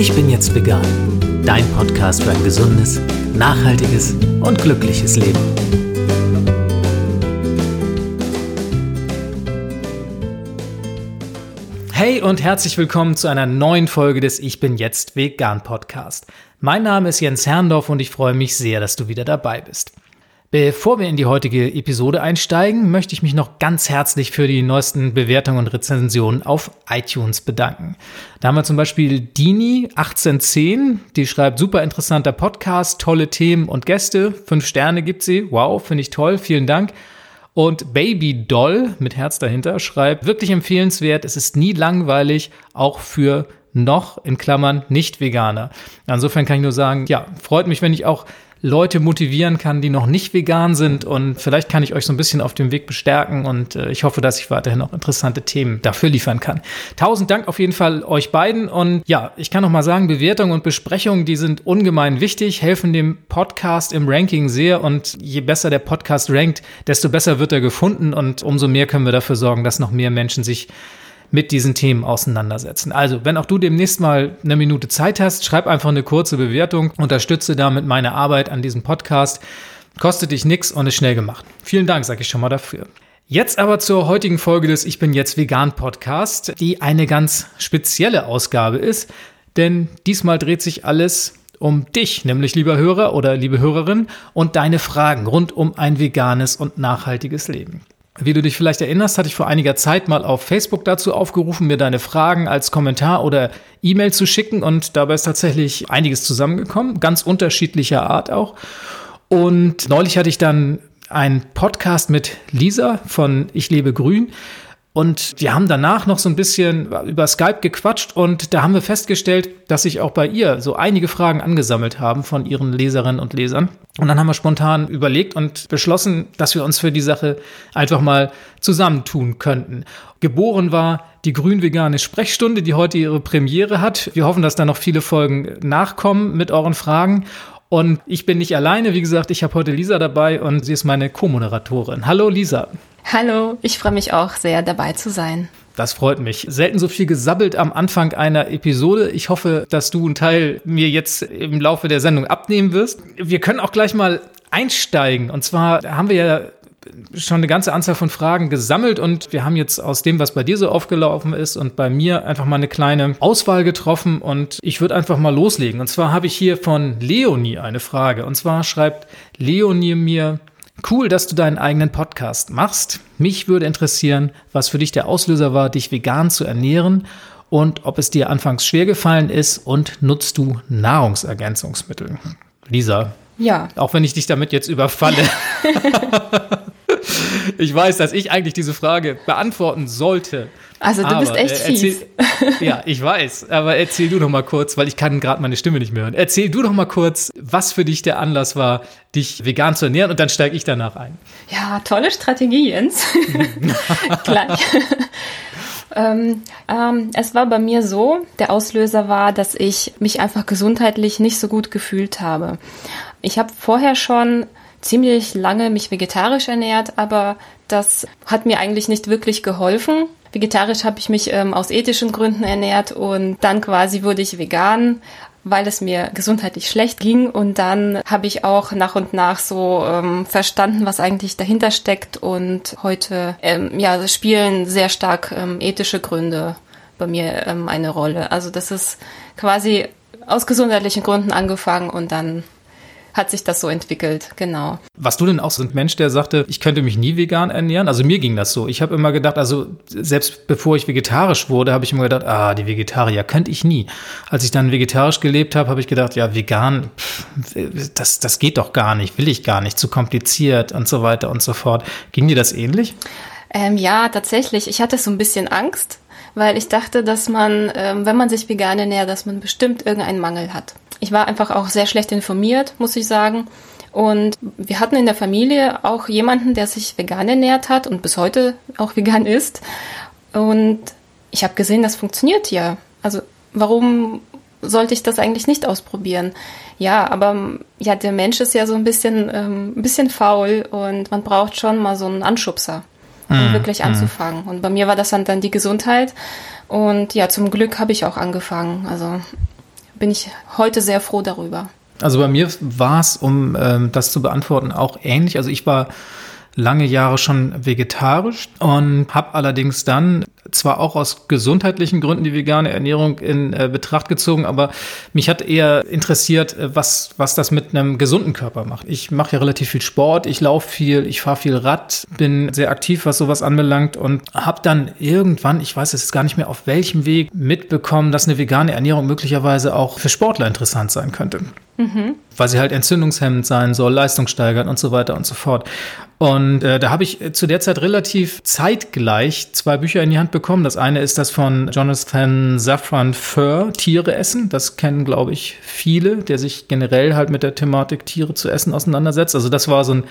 Ich bin jetzt vegan. Dein Podcast für ein gesundes, nachhaltiges und glückliches Leben. Hey und herzlich willkommen zu einer neuen Folge des Ich bin jetzt vegan Podcast. Mein Name ist Jens Herrndorf und ich freue mich sehr, dass du wieder dabei bist. Bevor wir in die heutige Episode einsteigen, möchte ich mich noch ganz herzlich für die neuesten Bewertungen und Rezensionen auf iTunes bedanken. Da haben wir zum Beispiel Dini1810, die schreibt, super interessanter Podcast, tolle Themen und Gäste. Fünf Sterne gibt sie. Wow, finde ich toll. Vielen Dank. Und Baby Doll mit Herz dahinter schreibt, wirklich empfehlenswert. Es ist nie langweilig, auch für noch in Klammern nicht Veganer. Insofern kann ich nur sagen, ja, freut mich, wenn ich auch Leute motivieren kann, die noch nicht vegan sind. Und vielleicht kann ich euch so ein bisschen auf dem Weg bestärken. Und äh, ich hoffe, dass ich weiterhin noch interessante Themen dafür liefern kann. Tausend Dank auf jeden Fall euch beiden. Und ja, ich kann noch mal sagen, Bewertungen und Besprechungen, die sind ungemein wichtig, helfen dem Podcast im Ranking sehr. Und je besser der Podcast rankt, desto besser wird er gefunden. Und umso mehr können wir dafür sorgen, dass noch mehr Menschen sich mit diesen Themen auseinandersetzen. Also, wenn auch du demnächst mal eine Minute Zeit hast, schreib einfach eine kurze Bewertung, unterstütze damit meine Arbeit an diesem Podcast. Kostet dich nichts und ist schnell gemacht. Vielen Dank, sage ich schon mal dafür. Jetzt aber zur heutigen Folge des Ich bin jetzt vegan Podcast, die eine ganz spezielle Ausgabe ist, denn diesmal dreht sich alles um dich, nämlich lieber Hörer oder liebe Hörerin und deine Fragen rund um ein veganes und nachhaltiges Leben. Wie du dich vielleicht erinnerst, hatte ich vor einiger Zeit mal auf Facebook dazu aufgerufen, mir deine Fragen als Kommentar oder E-Mail zu schicken und dabei ist tatsächlich einiges zusammengekommen, ganz unterschiedlicher Art auch. Und neulich hatte ich dann einen Podcast mit Lisa von Ich lebe grün und wir haben danach noch so ein bisschen über Skype gequatscht und da haben wir festgestellt, dass sich auch bei ihr so einige Fragen angesammelt haben von ihren Leserinnen und Lesern. Und dann haben wir spontan überlegt und beschlossen, dass wir uns für die Sache einfach mal zusammentun könnten. Geboren war die grün-vegane Sprechstunde, die heute ihre Premiere hat. Wir hoffen, dass da noch viele Folgen nachkommen mit euren Fragen. Und ich bin nicht alleine, wie gesagt, ich habe heute Lisa dabei und sie ist meine Co-Moderatorin. Hallo Lisa. Hallo, ich freue mich auch sehr dabei zu sein. Das freut mich. Selten so viel gesabbelt am Anfang einer Episode. Ich hoffe, dass du einen Teil mir jetzt im Laufe der Sendung abnehmen wirst. Wir können auch gleich mal einsteigen. Und zwar haben wir ja schon eine ganze Anzahl von Fragen gesammelt und wir haben jetzt aus dem, was bei dir so aufgelaufen ist und bei mir einfach mal eine kleine Auswahl getroffen und ich würde einfach mal loslegen. Und zwar habe ich hier von Leonie eine Frage. Und zwar schreibt Leonie mir, Cool, dass du deinen eigenen Podcast machst. Mich würde interessieren, was für dich der Auslöser war, dich vegan zu ernähren und ob es dir anfangs schwer gefallen ist und nutzt du Nahrungsergänzungsmittel. Lisa. Ja. Auch wenn ich dich damit jetzt überfalle. ich weiß, dass ich eigentlich diese Frage beantworten sollte. Also du aber, bist echt äh, erzähl, fies. ja, ich weiß. Aber erzähl du noch mal kurz, weil ich kann gerade meine Stimme nicht mehr hören. Erzähl du noch mal kurz, was für dich der Anlass war, dich vegan zu ernähren und dann steige ich danach ein. Ja, tolle Strategie, Jens. Gleich. Ähm, ähm, es war bei mir so, der Auslöser war, dass ich mich einfach gesundheitlich nicht so gut gefühlt habe. Ich habe vorher schon ziemlich lange mich vegetarisch ernährt, aber das hat mir eigentlich nicht wirklich geholfen. Vegetarisch habe ich mich ähm, aus ethischen Gründen ernährt und dann quasi wurde ich vegan, weil es mir gesundheitlich schlecht ging. Und dann habe ich auch nach und nach so ähm, verstanden, was eigentlich dahinter steckt. Und heute ähm, ja, spielen sehr stark ähm, ethische Gründe bei mir ähm, eine Rolle. Also das ist quasi aus gesundheitlichen Gründen angefangen und dann hat sich das so entwickelt, genau. Was du denn auch so ein Mensch, der sagte, ich könnte mich nie vegan ernähren? Also mir ging das so. Ich habe immer gedacht, also selbst bevor ich vegetarisch wurde, habe ich immer gedacht, ah, die Vegetarier könnte ich nie. Als ich dann vegetarisch gelebt habe, habe ich gedacht, ja, vegan, pff, das, das geht doch gar nicht, will ich gar nicht, zu kompliziert und so weiter und so fort. Ging dir das ähnlich? Ähm, ja, tatsächlich. Ich hatte so ein bisschen Angst, weil ich dachte, dass man, ähm, wenn man sich vegan ernährt, dass man bestimmt irgendeinen Mangel hat. Ich war einfach auch sehr schlecht informiert, muss ich sagen. Und wir hatten in der Familie auch jemanden, der sich vegan ernährt hat und bis heute auch vegan ist. Und ich habe gesehen, das funktioniert ja. Also warum sollte ich das eigentlich nicht ausprobieren? Ja, aber ja, der Mensch ist ja so ein bisschen, ähm, ein bisschen faul und man braucht schon mal so einen Anschubser, um mm, wirklich anzufangen. Mm. Und bei mir war das dann, dann die Gesundheit. Und ja, zum Glück habe ich auch angefangen. Also bin ich heute sehr froh darüber. Also bei mir war es, um ähm, das zu beantworten, auch ähnlich. Also ich war lange Jahre schon vegetarisch und habe allerdings dann zwar auch aus gesundheitlichen Gründen die vegane Ernährung in äh, Betracht gezogen, aber mich hat eher interessiert, äh, was, was das mit einem gesunden Körper macht. Ich mache ja relativ viel Sport, ich laufe viel, ich fahre viel Rad, bin sehr aktiv, was sowas anbelangt und habe dann irgendwann, ich weiß es gar nicht mehr auf welchem Weg, mitbekommen, dass eine vegane Ernährung möglicherweise auch für Sportler interessant sein könnte. Mhm. Weil sie halt entzündungshemmend sein soll, leistungssteigernd und so weiter und so fort. Und äh, da habe ich zu der Zeit relativ zeitgleich zwei Bücher in die Hand bekommen. Das eine ist das von Jonathan Safran Foer, Tiere essen. Das kennen, glaube ich, viele, der sich generell halt mit der Thematik Tiere zu essen auseinandersetzt. Also das war so ein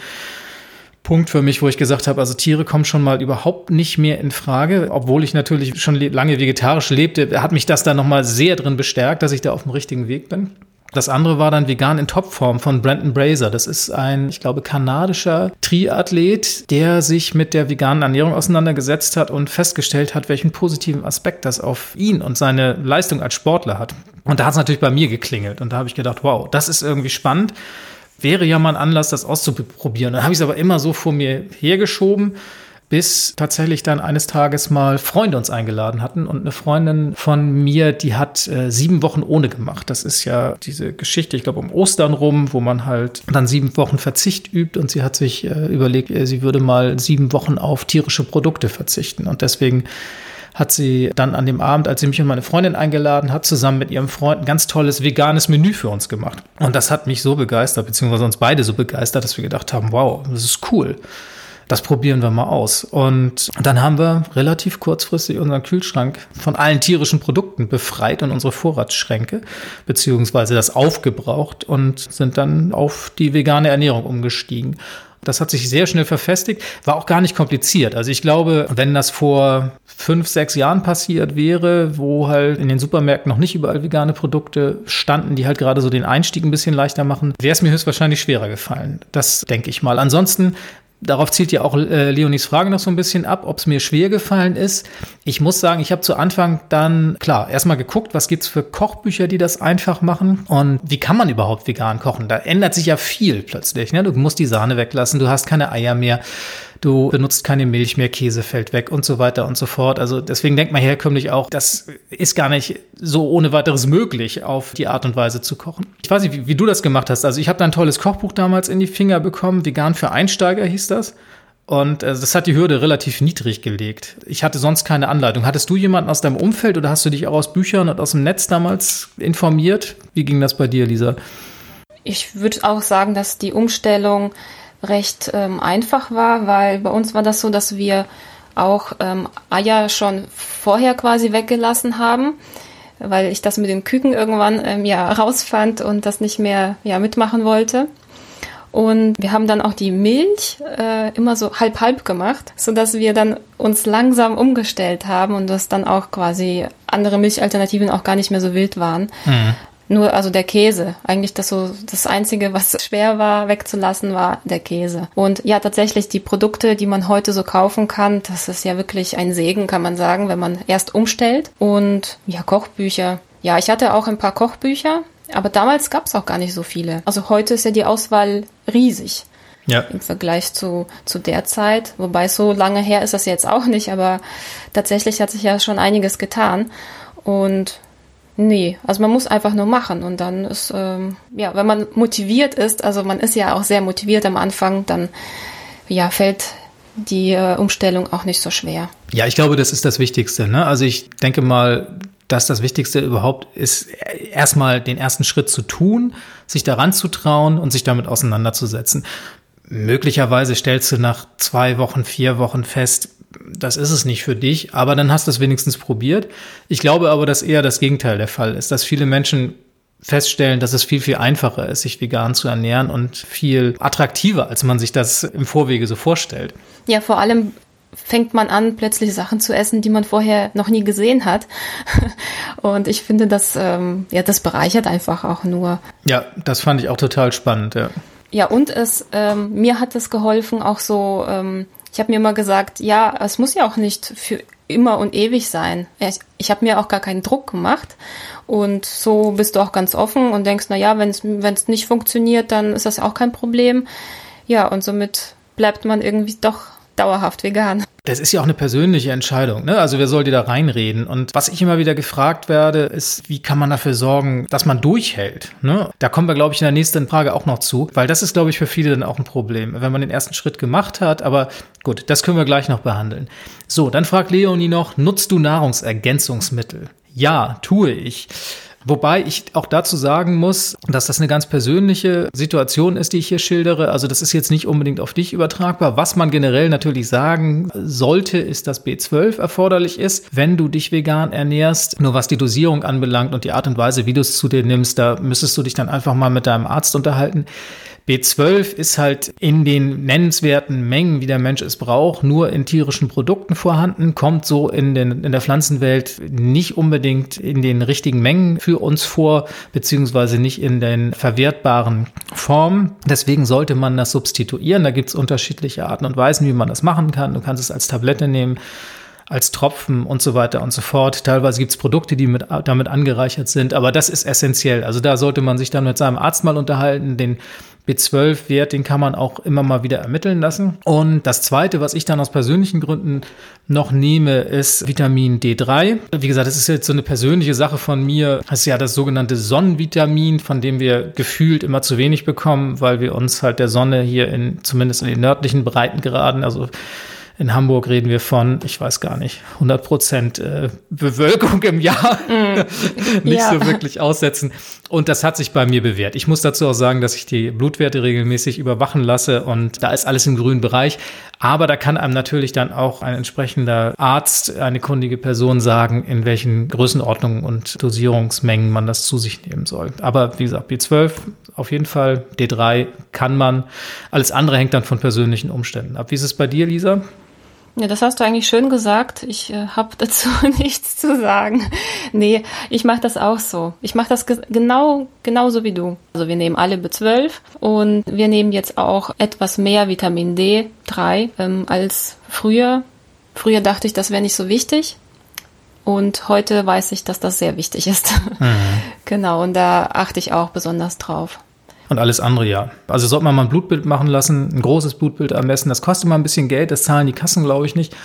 Punkt für mich, wo ich gesagt habe, also Tiere kommen schon mal überhaupt nicht mehr in Frage, obwohl ich natürlich schon lange vegetarisch lebte, hat mich das dann noch mal sehr drin bestärkt, dass ich da auf dem richtigen Weg bin. Das andere war dann vegan in Topform von Brandon Brazer. Das ist ein, ich glaube, kanadischer Triathlet, der sich mit der veganen Ernährung auseinandergesetzt hat und festgestellt hat, welchen positiven Aspekt das auf ihn und seine Leistung als Sportler hat. Und da hat es natürlich bei mir geklingelt. Und da habe ich gedacht, wow, das ist irgendwie spannend. Wäre ja mal ein Anlass, das auszuprobieren. Dann habe ich es aber immer so vor mir hergeschoben bis tatsächlich dann eines Tages mal Freunde uns eingeladen hatten und eine Freundin von mir, die hat äh, sieben Wochen ohne gemacht. Das ist ja diese Geschichte, ich glaube um Ostern rum, wo man halt dann sieben Wochen Verzicht übt und sie hat sich äh, überlegt, äh, sie würde mal sieben Wochen auf tierische Produkte verzichten und deswegen hat sie dann an dem Abend, als sie mich und meine Freundin eingeladen hat, zusammen mit ihrem Freund ein ganz tolles veganes Menü für uns gemacht. Und das hat mich so begeistert, beziehungsweise uns beide so begeistert, dass wir gedacht haben, wow, das ist cool das probieren wir mal aus. Und dann haben wir relativ kurzfristig unseren Kühlschrank von allen tierischen Produkten befreit und unsere Vorratsschränke, beziehungsweise das aufgebraucht und sind dann auf die vegane Ernährung umgestiegen. Das hat sich sehr schnell verfestigt, war auch gar nicht kompliziert. Also ich glaube, wenn das vor fünf, sechs Jahren passiert wäre, wo halt in den Supermärkten noch nicht überall vegane Produkte standen, die halt gerade so den Einstieg ein bisschen leichter machen, wäre es mir höchstwahrscheinlich schwerer gefallen. Das denke ich mal. Ansonsten Darauf zielt ja auch äh, Leonis Frage noch so ein bisschen ab, ob es mir schwer gefallen ist. Ich muss sagen, ich habe zu Anfang dann, klar, erstmal geguckt, was gibt's für Kochbücher, die das einfach machen und wie kann man überhaupt vegan kochen. Da ändert sich ja viel plötzlich. Ne? Du musst die Sahne weglassen, du hast keine Eier mehr du benutzt keine Milch mehr, Käse fällt weg und so weiter und so fort. Also deswegen denkt man herkömmlich auch, das ist gar nicht so ohne weiteres möglich, auf die Art und Weise zu kochen. Ich weiß nicht, wie, wie du das gemacht hast. Also ich habe da ein tolles Kochbuch damals in die Finger bekommen, Vegan für Einsteiger hieß das. Und äh, das hat die Hürde relativ niedrig gelegt. Ich hatte sonst keine Anleitung. Hattest du jemanden aus deinem Umfeld oder hast du dich auch aus Büchern und aus dem Netz damals informiert? Wie ging das bei dir, Lisa? Ich würde auch sagen, dass die Umstellung recht ähm, einfach war, weil bei uns war das so, dass wir auch ähm, Eier schon vorher quasi weggelassen haben, weil ich das mit den Küken irgendwann ähm, ja rausfand und das nicht mehr ja mitmachen wollte. Und wir haben dann auch die Milch äh, immer so halb halb gemacht, so dass wir dann uns langsam umgestellt haben und dass dann auch quasi andere Milchalternativen auch gar nicht mehr so wild waren. Mhm. Nur, also der Käse. Eigentlich das so, das einzige, was schwer war wegzulassen, war der Käse. Und ja, tatsächlich die Produkte, die man heute so kaufen kann, das ist ja wirklich ein Segen, kann man sagen, wenn man erst umstellt. Und ja, Kochbücher. Ja, ich hatte auch ein paar Kochbücher, aber damals gab es auch gar nicht so viele. Also heute ist ja die Auswahl riesig. Ja. Im Vergleich zu, zu der Zeit. Wobei so lange her ist das jetzt auch nicht, aber tatsächlich hat sich ja schon einiges getan. Und Nee, also man muss einfach nur machen und dann ist, ähm, ja, wenn man motiviert ist, also man ist ja auch sehr motiviert am Anfang, dann ja, fällt die äh, Umstellung auch nicht so schwer. Ja, ich glaube, das ist das Wichtigste. Ne? Also ich denke mal, dass das Wichtigste überhaupt ist, erstmal den ersten Schritt zu tun, sich daran zu trauen und sich damit auseinanderzusetzen. Möglicherweise stellst du nach zwei Wochen, vier Wochen fest, das ist es nicht für dich, aber dann hast du es wenigstens probiert. Ich glaube aber, dass eher das Gegenteil der Fall ist, dass viele Menschen feststellen, dass es viel, viel einfacher ist, sich vegan zu ernähren und viel attraktiver, als man sich das im Vorwege so vorstellt. Ja, vor allem fängt man an, plötzlich Sachen zu essen, die man vorher noch nie gesehen hat. Und ich finde, das, ähm, ja, das bereichert einfach auch nur. Ja, das fand ich auch total spannend, ja. Ja, und es, ähm, mir hat es geholfen, auch so ähm, ich habe mir immer gesagt, ja, es muss ja auch nicht für immer und ewig sein. ich habe mir auch gar keinen Druck gemacht. Und so bist du auch ganz offen und denkst, na ja, wenn es nicht funktioniert, dann ist das auch kein Problem. Ja, und somit bleibt man irgendwie doch dauerhaft vegan. Das ist ja auch eine persönliche Entscheidung. Ne? Also wer soll dir da reinreden? Und was ich immer wieder gefragt werde, ist, wie kann man dafür sorgen, dass man durchhält? Ne? Da kommen wir, glaube ich, in der nächsten Frage auch noch zu, weil das ist, glaube ich, für viele dann auch ein Problem, wenn man den ersten Schritt gemacht hat. Aber gut, das können wir gleich noch behandeln. So, dann fragt Leonie noch, nutzt du Nahrungsergänzungsmittel? Ja, tue ich. Wobei ich auch dazu sagen muss, dass das eine ganz persönliche Situation ist, die ich hier schildere. Also das ist jetzt nicht unbedingt auf dich übertragbar. Was man generell natürlich sagen sollte, ist, dass B12 erforderlich ist, wenn du dich vegan ernährst. Nur was die Dosierung anbelangt und die Art und Weise, wie du es zu dir nimmst, da müsstest du dich dann einfach mal mit deinem Arzt unterhalten. B12 ist halt in den nennenswerten Mengen, wie der Mensch es braucht, nur in tierischen Produkten vorhanden, kommt so in, den, in der Pflanzenwelt nicht unbedingt in den richtigen Mengen für uns vor, beziehungsweise nicht in den verwertbaren Formen. Deswegen sollte man das substituieren. Da gibt es unterschiedliche Arten und Weisen, wie man das machen kann. Du kannst es als Tablette nehmen als Tropfen und so weiter und so fort. Teilweise gibt es Produkte, die mit, damit angereichert sind, aber das ist essentiell. Also da sollte man sich dann mit seinem Arzt mal unterhalten, den B12-Wert, den kann man auch immer mal wieder ermitteln lassen. Und das zweite, was ich dann aus persönlichen Gründen noch nehme, ist Vitamin D3. Wie gesagt, das ist jetzt so eine persönliche Sache von mir. Das ist ja das sogenannte Sonnenvitamin, von dem wir gefühlt immer zu wenig bekommen, weil wir uns halt der Sonne hier in, zumindest in den nördlichen Breitengraden, also in Hamburg reden wir von, ich weiß gar nicht, 100 Prozent äh, Bewölkung im Jahr mm, nicht ja. so wirklich aussetzen. Und das hat sich bei mir bewährt. Ich muss dazu auch sagen, dass ich die Blutwerte regelmäßig überwachen lasse und da ist alles im grünen Bereich. Aber da kann einem natürlich dann auch ein entsprechender Arzt, eine kundige Person sagen, in welchen Größenordnungen und Dosierungsmengen man das zu sich nehmen soll. Aber wie gesagt, B12 auf jeden Fall, D3 kann man. Alles andere hängt dann von persönlichen Umständen ab. Wie ist es bei dir, Lisa? Ja, das hast du eigentlich schön gesagt. Ich äh, habe dazu nichts zu sagen. Nee, ich mache das auch so. Ich mache das ge genau genauso wie du. Also wir nehmen alle B12 und wir nehmen jetzt auch etwas mehr Vitamin D3 ähm, als früher. Früher dachte ich, das wäre nicht so wichtig. Und heute weiß ich, dass das sehr wichtig ist. Mhm. genau, und da achte ich auch besonders drauf. Und alles andere ja. Also sollte man mal ein Blutbild machen lassen, ein großes Blutbild am besten. Das kostet mal ein bisschen Geld, das zahlen die Kassen, glaube ich, nicht.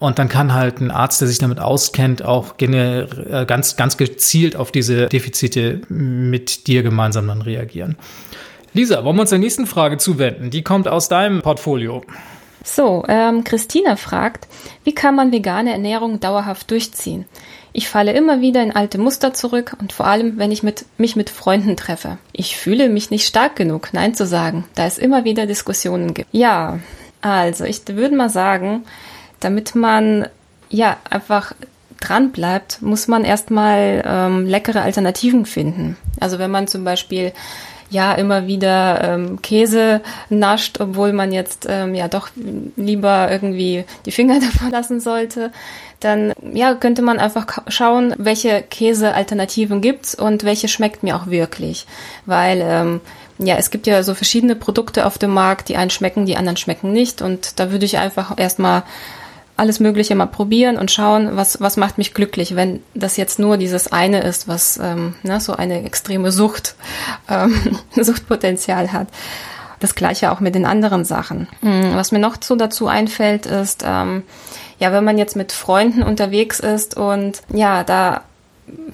Und dann kann halt ein Arzt, der sich damit auskennt, auch äh, ganz, ganz gezielt auf diese Defizite mit dir gemeinsam dann reagieren. Lisa, wollen wir uns der nächsten Frage zuwenden? Die kommt aus deinem Portfolio. So, ähm, Christina fragt, wie kann man vegane Ernährung dauerhaft durchziehen? Ich falle immer wieder in alte Muster zurück und vor allem, wenn ich mit, mich mit Freunden treffe. Ich fühle mich nicht stark genug, Nein zu sagen, da es immer wieder Diskussionen gibt. Ja, also ich würde mal sagen, damit man ja einfach dran bleibt, muss man erstmal ähm, leckere Alternativen finden. Also wenn man zum Beispiel ja immer wieder ähm, Käse nascht, obwohl man jetzt ähm, ja doch lieber irgendwie die Finger davon lassen sollte, dann ja könnte man einfach schauen, welche Käsealternativen gibt's und welche schmeckt mir auch wirklich, weil ähm, ja, es gibt ja so verschiedene Produkte auf dem Markt, die einen schmecken, die anderen schmecken nicht. Und da würde ich einfach erstmal alles Mögliche mal probieren und schauen, was, was macht mich glücklich, wenn das jetzt nur dieses eine ist, was ähm, ne, so eine extreme Sucht, ähm, Suchtpotenzial hat. Das gleiche auch mit den anderen Sachen. Hm, was mir noch so dazu einfällt, ist, ähm, ja, wenn man jetzt mit Freunden unterwegs ist und ja, da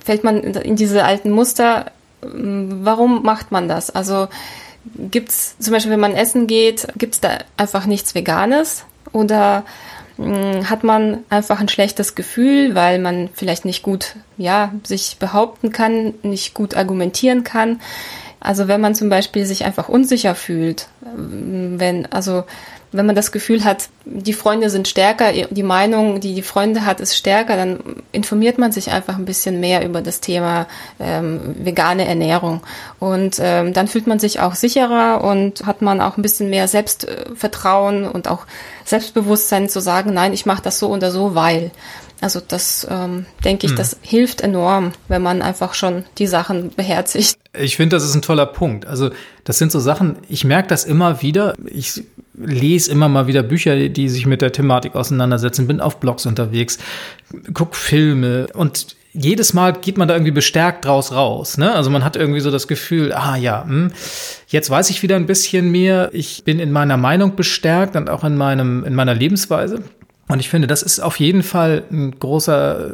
fällt man in diese alten Muster, hm, warum macht man das? Also gibt's zum Beispiel, wenn man essen geht, gibt's da einfach nichts Veganes oder hat man einfach ein schlechtes Gefühl, weil man vielleicht nicht gut, ja, sich behaupten kann, nicht gut argumentieren kann. Also wenn man zum Beispiel sich einfach unsicher fühlt, hm, wenn, also wenn man das Gefühl hat, die Freunde sind stärker, die Meinung, die die Freunde hat, ist stärker, dann informiert man sich einfach ein bisschen mehr über das Thema ähm, vegane Ernährung. Und ähm, dann fühlt man sich auch sicherer und hat man auch ein bisschen mehr Selbstvertrauen und auch Selbstbewusstsein zu sagen, nein, ich mache das so oder so, weil. Also das ähm, denke ich, hm. das hilft enorm, wenn man einfach schon die Sachen beherzigt. Ich finde, das ist ein toller Punkt. Also das sind so Sachen, ich merke das immer wieder. Ich lese immer mal wieder Bücher, die sich mit der Thematik auseinandersetzen, bin auf Blogs unterwegs, guck Filme und jedes Mal geht man da irgendwie bestärkt draus raus. Ne? Also man hat irgendwie so das Gefühl, ah ja, hm, jetzt weiß ich wieder ein bisschen mehr. Ich bin in meiner Meinung bestärkt und auch in meinem in meiner Lebensweise. Und ich finde, das ist auf jeden Fall ein großer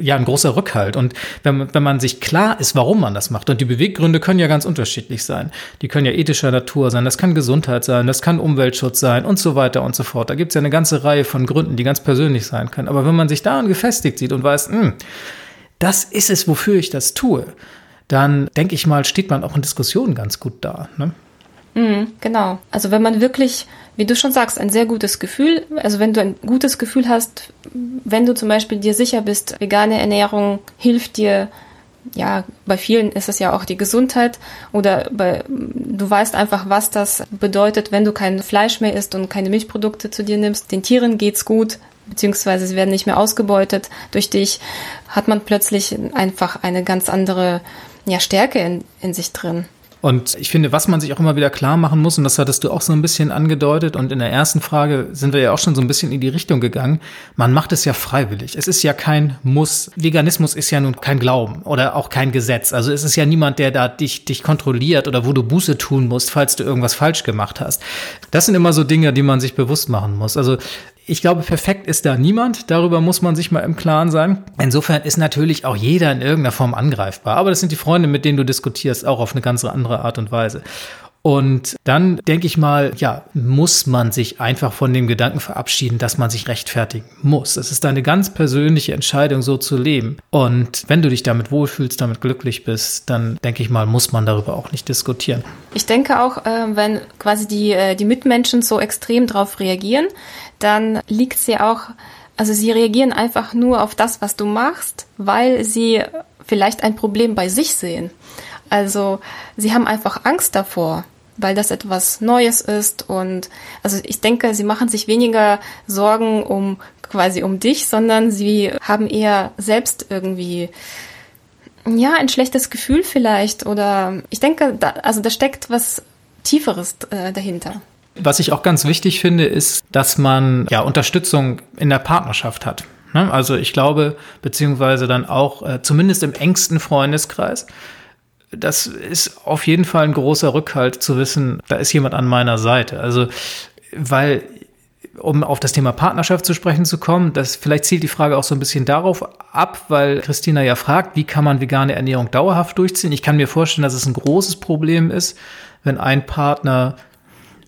ja ein großer Rückhalt. Und wenn, wenn man sich klar ist, warum man das macht, und die Beweggründe können ja ganz unterschiedlich sein. Die können ja ethischer Natur sein, das kann Gesundheit sein, das kann Umweltschutz sein und so weiter und so fort. Da gibt es ja eine ganze Reihe von Gründen, die ganz persönlich sein können. Aber wenn man sich daran gefestigt sieht und weiß, mh, hm, das ist es, wofür ich das tue, dann denke ich mal, steht man auch in Diskussionen ganz gut da. Ne? Mhm, genau. Also wenn man wirklich, wie du schon sagst, ein sehr gutes Gefühl, also wenn du ein gutes Gefühl hast, wenn du zum Beispiel dir sicher bist, vegane Ernährung hilft dir, ja, bei vielen ist es ja auch die Gesundheit oder bei, du weißt einfach, was das bedeutet, wenn du kein Fleisch mehr isst und keine Milchprodukte zu dir nimmst. Den Tieren geht's gut, beziehungsweise sie werden nicht mehr ausgebeutet durch dich, hat man plötzlich einfach eine ganz andere ja, Stärke in, in sich drin. Und ich finde, was man sich auch immer wieder klar machen muss, und das hattest du auch so ein bisschen angedeutet, und in der ersten Frage sind wir ja auch schon so ein bisschen in die Richtung gegangen, man macht es ja freiwillig. Es ist ja kein Muss. Veganismus ist ja nun kein Glauben oder auch kein Gesetz. Also es ist ja niemand, der da dich, dich kontrolliert oder wo du Buße tun musst, falls du irgendwas falsch gemacht hast. Das sind immer so Dinge, die man sich bewusst machen muss. Also ich glaube, perfekt ist da niemand. Darüber muss man sich mal im Klaren sein. Insofern ist natürlich auch jeder in irgendeiner Form angreifbar. Aber das sind die Freunde, mit denen du diskutierst, auch auf eine ganz andere Art und Weise. Und dann denke ich mal, ja, muss man sich einfach von dem Gedanken verabschieden, dass man sich rechtfertigen muss. Es ist eine ganz persönliche Entscheidung, so zu leben. Und wenn du dich damit wohlfühlst, damit glücklich bist, dann denke ich mal, muss man darüber auch nicht diskutieren. Ich denke auch, äh, wenn quasi die, äh, die Mitmenschen so extrem darauf reagieren, dann liegt sie auch, also sie reagieren einfach nur auf das, was du machst, weil sie vielleicht ein Problem bei sich sehen. Also sie haben einfach Angst davor, weil das etwas Neues ist und also ich denke, sie machen sich weniger Sorgen um quasi um dich, sondern sie haben eher selbst irgendwie ja ein schlechtes Gefühl vielleicht oder ich denke, da, also da steckt was Tieferes äh, dahinter. Was ich auch ganz wichtig finde, ist, dass man ja Unterstützung in der Partnerschaft hat. Ne? Also ich glaube, beziehungsweise dann auch äh, zumindest im engsten Freundeskreis. Das ist auf jeden Fall ein großer Rückhalt zu wissen, da ist jemand an meiner Seite. Also, weil um auf das Thema Partnerschaft zu sprechen zu kommen, das vielleicht zielt die Frage auch so ein bisschen darauf ab, weil Christina ja fragt, wie kann man vegane Ernährung dauerhaft durchziehen? Ich kann mir vorstellen, dass es ein großes Problem ist, wenn ein Partner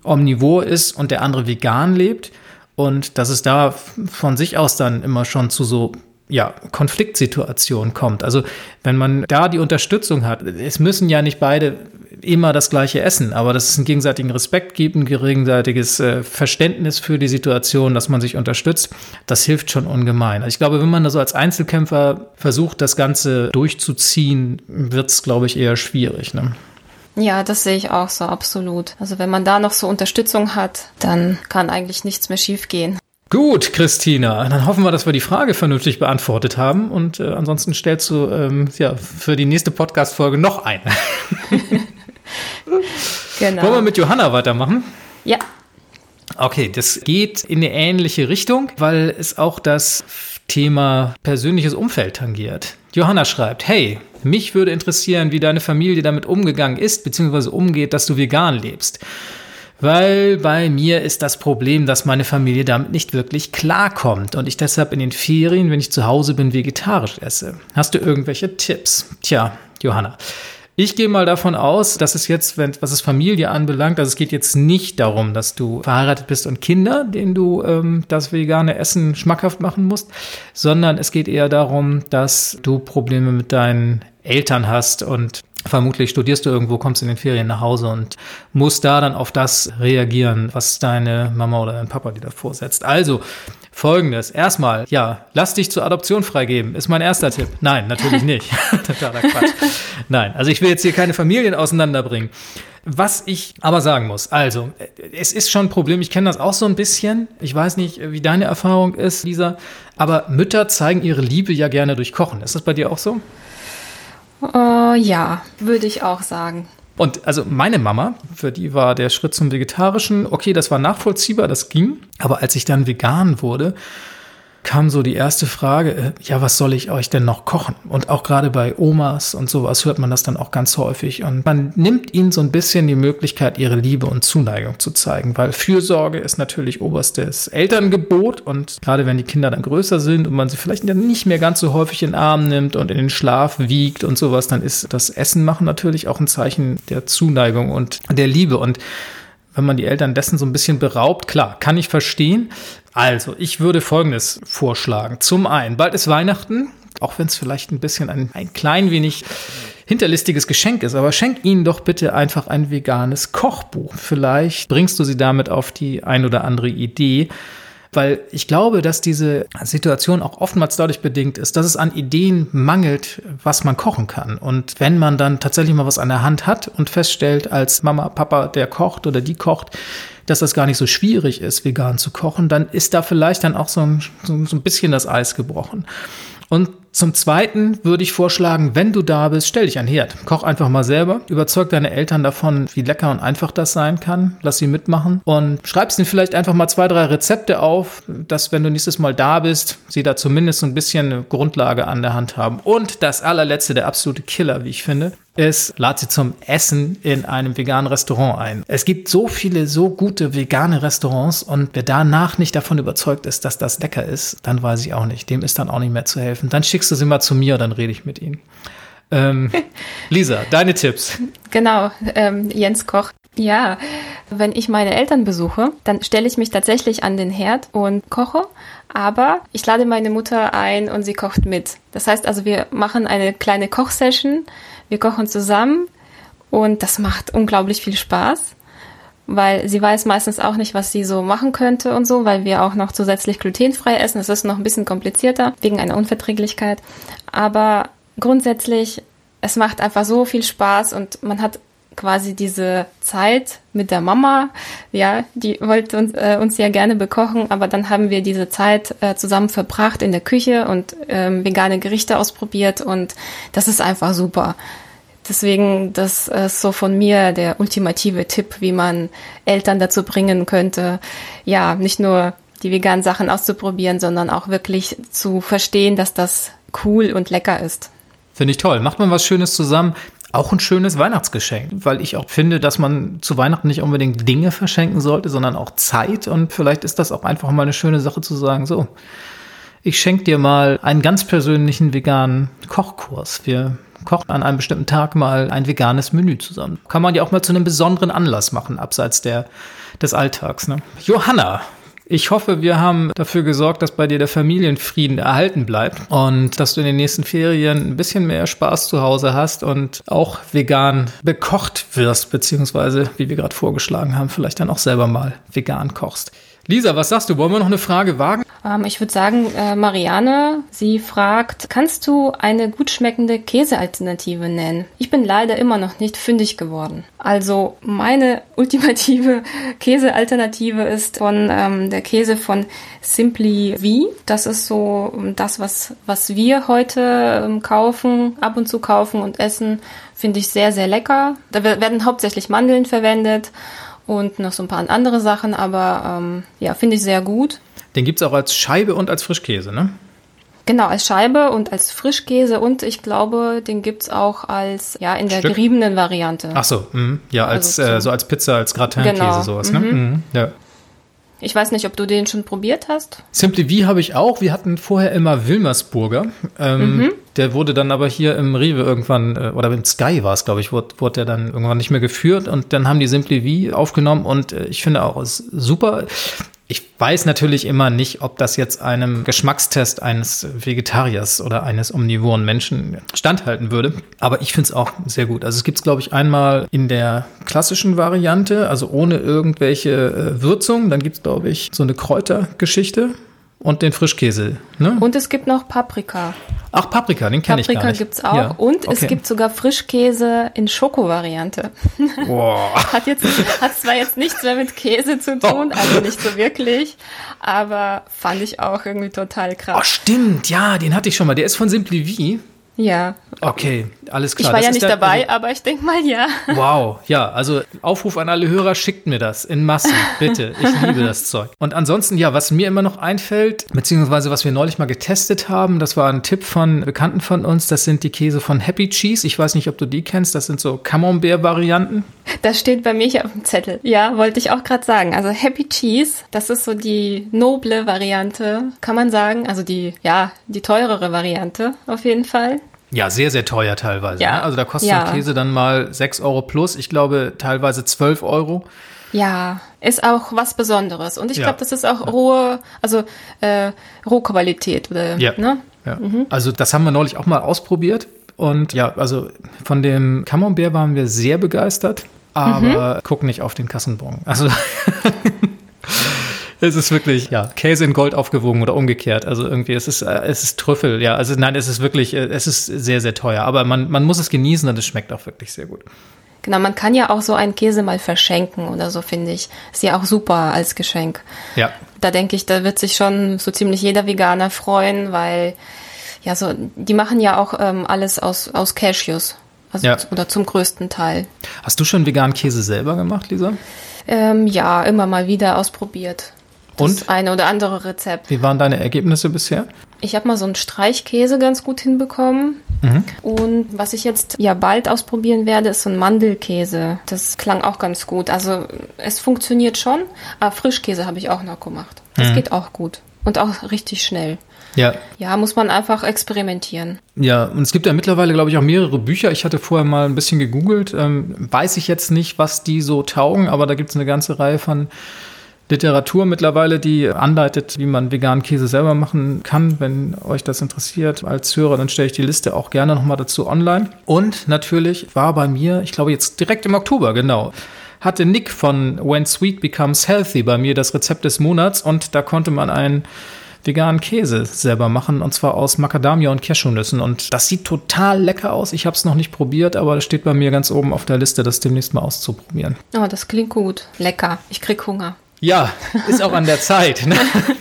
omnivor ist und der andere vegan lebt. Und dass es da von sich aus dann immer schon zu so ja, Konfliktsituationen kommt. Also wenn man da die Unterstützung hat, es müssen ja nicht beide immer das gleiche essen, aber dass es einen gegenseitigen Respekt gibt, ein gegenseitiges äh, Verständnis für die Situation, dass man sich unterstützt, das hilft schon ungemein. Also ich glaube, wenn man da so als Einzelkämpfer versucht, das Ganze durchzuziehen, wird es, glaube ich, eher schwierig. Ne? Ja, das sehe ich auch so, absolut. Also wenn man da noch so Unterstützung hat, dann kann eigentlich nichts mehr schiefgehen. Gut, Christina, dann hoffen wir, dass wir die Frage vernünftig beantwortet haben und äh, ansonsten stellst du ähm, ja für die nächste Podcast-Folge noch eine. genau. Wollen wir mit Johanna weitermachen? Ja. Okay, das geht in eine ähnliche Richtung, weil es auch das Thema persönliches Umfeld tangiert. Johanna schreibt, hey, mich würde interessieren, wie deine Familie damit umgegangen ist, beziehungsweise umgeht, dass du vegan lebst. Weil bei mir ist das Problem, dass meine Familie damit nicht wirklich klarkommt und ich deshalb in den Ferien, wenn ich zu Hause bin, vegetarisch esse. Hast du irgendwelche Tipps? Tja, Johanna. Ich gehe mal davon aus, dass es jetzt, wenn, was es Familie anbelangt, also es geht jetzt nicht darum, dass du verheiratet bist und Kinder, denen du ähm, das vegane Essen schmackhaft machen musst, sondern es geht eher darum, dass du Probleme mit deinen Eltern hast und Vermutlich studierst du irgendwo, kommst in den Ferien nach Hause und musst da dann auf das reagieren, was deine Mama oder dein Papa dir da vorsetzt. Also, folgendes. Erstmal, ja, lass dich zur Adoption freigeben, ist mein erster Tipp. Nein, natürlich nicht. Totaler Quatsch. Nein, also ich will jetzt hier keine Familien auseinanderbringen. Was ich aber sagen muss, also, es ist schon ein Problem, ich kenne das auch so ein bisschen. Ich weiß nicht, wie deine Erfahrung ist, Lisa, aber Mütter zeigen ihre Liebe ja gerne durch Kochen. Ist das bei dir auch so? Uh, ja, würde ich auch sagen. Und also meine Mama, für die war der Schritt zum Vegetarischen, okay, das war nachvollziehbar, das ging. Aber als ich dann vegan wurde, kam so die erste Frage, äh, ja, was soll ich euch denn noch kochen? Und auch gerade bei Omas und sowas hört man das dann auch ganz häufig. Und man nimmt ihnen so ein bisschen die Möglichkeit, ihre Liebe und Zuneigung zu zeigen, weil Fürsorge ist natürlich oberstes Elterngebot. Und gerade wenn die Kinder dann größer sind und man sie vielleicht nicht mehr ganz so häufig in den Arm nimmt und in den Schlaf wiegt und sowas, dann ist das Essen machen natürlich auch ein Zeichen der Zuneigung und der Liebe. Und wenn man die Eltern dessen so ein bisschen beraubt, klar, kann ich verstehen. Also, ich würde Folgendes vorschlagen. Zum einen, bald ist Weihnachten, auch wenn es vielleicht ein bisschen ein, ein klein wenig hinterlistiges Geschenk ist, aber schenk ihnen doch bitte einfach ein veganes Kochbuch. Vielleicht bringst du sie damit auf die ein oder andere Idee, weil ich glaube, dass diese Situation auch oftmals dadurch bedingt ist, dass es an Ideen mangelt, was man kochen kann. Und wenn man dann tatsächlich mal was an der Hand hat und feststellt, als Mama, Papa, der kocht oder die kocht, dass das gar nicht so schwierig ist, vegan zu kochen, dann ist da vielleicht dann auch so ein, so, ein bisschen das Eis gebrochen. Und zum Zweiten würde ich vorschlagen, wenn du da bist, stell dich an Herd. Koch einfach mal selber. Überzeug deine Eltern davon, wie lecker und einfach das sein kann. Lass sie mitmachen. Und schreibst ihnen vielleicht einfach mal zwei, drei Rezepte auf, dass wenn du nächstes Mal da bist, sie da zumindest so ein bisschen eine Grundlage an der Hand haben. Und das allerletzte, der absolute Killer, wie ich finde, ist, lad sie zum Essen in einem veganen Restaurant ein. Es gibt so viele, so gute vegane Restaurants und wer danach nicht davon überzeugt ist, dass das lecker ist, dann weiß ich auch nicht. Dem ist dann auch nicht mehr zu helfen. Dann schickst du sie mal zu mir, dann rede ich mit ihnen. Ähm, Lisa, deine Tipps. Genau, ähm, Jens Koch. Ja, wenn ich meine Eltern besuche, dann stelle ich mich tatsächlich an den Herd und koche, aber ich lade meine Mutter ein und sie kocht mit. Das heißt also, wir machen eine kleine Kochsession wir kochen zusammen und das macht unglaublich viel Spaß, weil sie weiß meistens auch nicht, was sie so machen könnte und so, weil wir auch noch zusätzlich glutenfrei essen. Das ist noch ein bisschen komplizierter wegen einer Unverträglichkeit. Aber grundsätzlich, es macht einfach so viel Spaß und man hat quasi diese Zeit mit der Mama, ja, die wollte uns, äh, uns ja gerne bekochen, aber dann haben wir diese Zeit äh, zusammen verbracht in der Küche und ähm, vegane Gerichte ausprobiert und das ist einfach super. Deswegen, das ist so von mir der ultimative Tipp, wie man Eltern dazu bringen könnte, ja, nicht nur die veganen Sachen auszuprobieren, sondern auch wirklich zu verstehen, dass das cool und lecker ist. Finde ich toll. Macht man was Schönes zusammen auch ein schönes Weihnachtsgeschenk, weil ich auch finde, dass man zu Weihnachten nicht unbedingt Dinge verschenken sollte, sondern auch Zeit. Und vielleicht ist das auch einfach mal eine schöne Sache zu sagen, so, ich schenke dir mal einen ganz persönlichen veganen Kochkurs. Wir kochen an einem bestimmten Tag mal ein veganes Menü zusammen. Kann man ja auch mal zu einem besonderen Anlass machen, abseits der, des Alltags. Ne? Johanna, ich hoffe, wir haben dafür gesorgt, dass bei dir der Familienfrieden erhalten bleibt und dass du in den nächsten Ferien ein bisschen mehr Spaß zu Hause hast und auch vegan bekocht wirst, beziehungsweise, wie wir gerade vorgeschlagen haben, vielleicht dann auch selber mal vegan kochst. Lisa, was sagst du? Wollen wir noch eine Frage wagen? Ähm, ich würde sagen, äh, Marianne, sie fragt, kannst du eine gut schmeckende Käsealternative nennen? Ich bin leider immer noch nicht fündig geworden. Also meine ultimative Käsealternative ist von ähm, der Käse von Simply V. Das ist so ähm, das, was, was wir heute ähm, kaufen, ab und zu kaufen und essen. Finde ich sehr, sehr lecker. Da werden hauptsächlich Mandeln verwendet und noch so ein paar andere Sachen, aber ähm, ja, finde ich sehr gut. Den gibt es auch als Scheibe und als Frischkäse, ne? Genau, als Scheibe und als Frischkäse und ich glaube, den gibt es auch als, ja, in der Stück? geriebenen Variante. Ach so, mh. ja, als, also, äh, so als Pizza, als Gratin-Käse, genau. sowas, ne? Mhm. Mhm. Ja. Ich weiß nicht, ob du den schon probiert hast. Simply V habe ich auch. Wir hatten vorher immer Wilmersburger. Ähm, mhm. Der wurde dann aber hier im Rewe irgendwann, äh, oder im Sky war es, glaube ich, wurde, wurde der dann irgendwann nicht mehr geführt. Und dann haben die Simply V aufgenommen und äh, ich finde auch, ist super. Ich weiß natürlich immer nicht, ob das jetzt einem Geschmackstest eines Vegetariers oder eines omnivoren Menschen standhalten würde. Aber ich finde es auch sehr gut. Also es gibt es, glaube ich, einmal in der klassischen Variante, also ohne irgendwelche äh, Würzung. Dann gibt es, glaube ich, so eine Kräutergeschichte und den Frischkäse. Ne? Und es gibt noch Paprika. Ach, Paprika, den kenne ich gar nicht. Paprika gibt es auch. Ja, und okay. es gibt sogar Frischkäse in Schokovariante. Boah. hat, jetzt, hat zwar jetzt nichts mehr mit Käse zu tun, oh. also nicht so wirklich, aber fand ich auch irgendwie total krass. Oh, stimmt, ja, den hatte ich schon mal. Der ist von Simply V. Ja. Okay, alles klar. Ich war Das ja nicht der- dabei, also- aber ich denke mal ja. Wow, ja, also Aufruf an alle Hörer, schickt mir das in Massen, bitte. Ich liebe das Zeug. Und ansonsten, ja, was mir immer noch einfällt, beziehungsweise was wir neulich mal getestet haben, das war ein Tipp von Bekannten von uns, das sind die Käse von Happy Cheese. Ich weiß nicht, ob du die kennst, das sind so Camembert-Varianten. Das steht bei mir hier auf dem Zettel. Ja, wollte ich auch gerade sagen. Also Happy Cheese, das ist so die noble Variante, kann man sagen. Also die, ja, die teurere Variante auf jeden Fall. Ja, sehr, sehr teuer teilweise. Ja. Ne? Also da kostet Ja. ein Käse dann mal 6 Euro plus, ich glaube teilweise 12 Euro. Ja, ist auch was Besonderes. Und ich Ja. glaube, das ist auch rohe, also äh, Rohqualität oder Ja. ne? Ja. Also das haben wir neulich auch mal ausprobiert. Und ja, also von dem Camembert waren wir sehr begeistert, aber guck nicht auf den Kassenbon. Also es ist wirklich, ja, Käse in Gold aufgewogen oder umgekehrt. Also irgendwie, es ist, äh, es ist Trüffel, ja. Also nein, es ist wirklich, äh, es ist sehr, sehr teuer. Aber man, man muss es genießen und es schmeckt auch wirklich sehr gut. Genau, man kann ja auch so einen Käse mal verschenken oder so, finde ich. Ist ja auch super als Geschenk. Ja. Da denke ich, da wird sich schon so ziemlich jeder Veganer freuen, weil ja so, die machen ja auch ähm, alles aus, aus Cashews. Also, Ja. Oder zum größten Teil. Hast du schon veganen Käse selber gemacht, Lisa? Ähm, ja, immer mal wieder ausprobiert. Das Und? eine oder andere Rezept. Wie waren deine Ergebnisse bisher? Ich habe mal so einen Streichkäse ganz gut hinbekommen. Mhm. Und was ich jetzt ja bald ausprobieren werde, ist so ein Mandelkäse. Das klang auch ganz gut. Also es funktioniert schon, aber Frischkäse habe ich auch noch gemacht. Das Mhm. geht auch gut. Und auch richtig schnell. Ja, Ja, muss man einfach experimentieren. Ja, und es gibt ja mittlerweile, glaube ich, auch mehrere Bücher. Ich hatte vorher mal ein bisschen gegoogelt. Ähm, weiß ich jetzt nicht, was die so taugen, aber da gibt es eine ganze Reihe von Literatur mittlerweile, die anleitet, wie man veganen Käse selber machen kann. Wenn euch das interessiert als Hörer, dann stelle ich die Liste auch gerne nochmal dazu online. Und natürlich war bei mir, ich glaube jetzt direkt im Oktober, genau, hatte Nick von When Sweet Becomes Healthy bei mir das Rezept des Monats und da konnte man einen veganen Käse selber machen und zwar aus Macadamia und Cashewnüssen und das sieht total lecker aus. Ich habe es noch nicht probiert, aber das steht bei mir ganz oben auf der Liste, das demnächst mal auszuprobieren. Oh, das klingt gut. Lecker. Ich krieg Hunger. Ja, ist auch an der Zeit. Ne?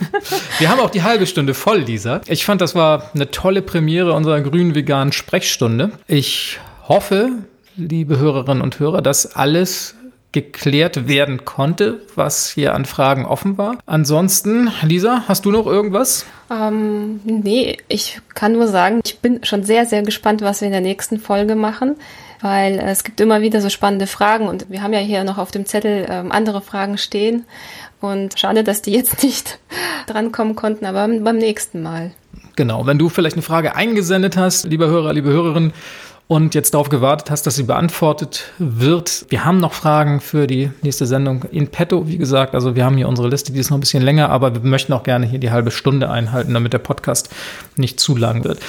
Wir haben auch die halbe Stunde voll, Lisa. Ich fand, das war eine tolle Premiere unserer grünen veganen Sprechstunde. Ich hoffe, liebe Hörerinnen und Hörer, dass alles geklärt werden konnte, was hier an Fragen offen war. Ansonsten, Lisa, hast du noch irgendwas? Ähm, nee, ich kann nur sagen, ich bin schon sehr, sehr gespannt, was wir in der nächsten Folge machen, weil es gibt immer wieder so spannende Fragen und wir haben ja hier noch auf dem Zettel ähm, andere Fragen stehen und schade, dass die jetzt nicht drankommen konnten, aber beim nächsten Mal. Genau, wenn du vielleicht eine Frage eingesendet hast, lieber Hörer, liebe Hörerin, und jetzt darauf gewartet hast, dass sie beantwortet wird. Wir haben noch Fragen für die nächste Sendung in petto, wie gesagt. Also wir haben hier unsere Liste, die ist noch ein bisschen länger, aber wir möchten auch gerne hier die halbe Stunde einhalten, damit der Podcast nicht zu lang wird.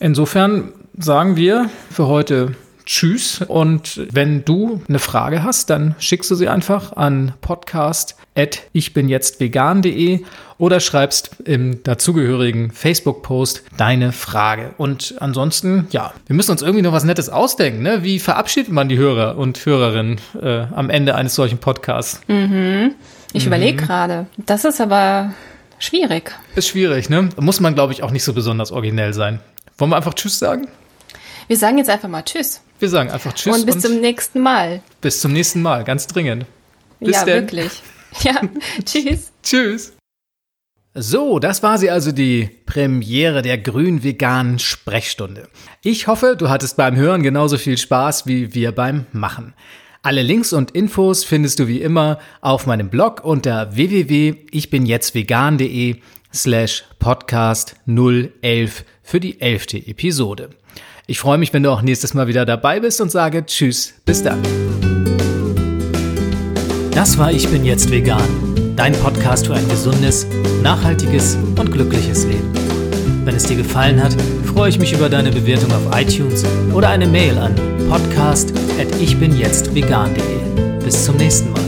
Insofern sagen wir für heute Tschüss. Und wenn du eine Frage hast, dann schickst du sie einfach an podcast.ichbinjetztvegan.de oder schreibst im dazugehörigen Facebook-Post deine Frage. Und ansonsten, ja, wir müssen uns irgendwie noch was Nettes ausdenken. Ne? Wie verabschiedet man die Hörer und Hörerinnen äh, am Ende eines solchen Podcasts? Ich überlege gerade. Das ist aber schwierig. Ist schwierig, ne? Muss man, glaube ich, auch nicht so besonders originell sein. Wollen wir einfach Tschüss sagen? Wir sagen jetzt einfach mal Tschüss. Wir sagen einfach Tschüss und bis zum nächsten Mal. bis zum nächsten Mal, ganz dringend. Bis ja, denn. wirklich. Ja, tschüss. Tschüss. So, das war sie also die Premiere der grün-veganen Sprechstunde. Ich hoffe, du hattest beim Hören genauso viel Spaß wie wir beim Machen. Alle Links und Infos findest du wie immer auf meinem Blog unter www.ichbinjetztvegan.de slash podcast 011 für die elfte Episode. Ich freue mich, wenn du auch nächstes Mal wieder dabei bist und sage Tschüss, bis dann. Das war Ich bin jetzt vegan, dein Podcast für ein gesundes, nachhaltiges und glückliches Leben. Wenn es dir gefallen hat, freue ich mich über deine Bewertung auf iTunes oder eine Mail an podcast@ichbinjetztvegan.de. Bis zum nächsten Mal.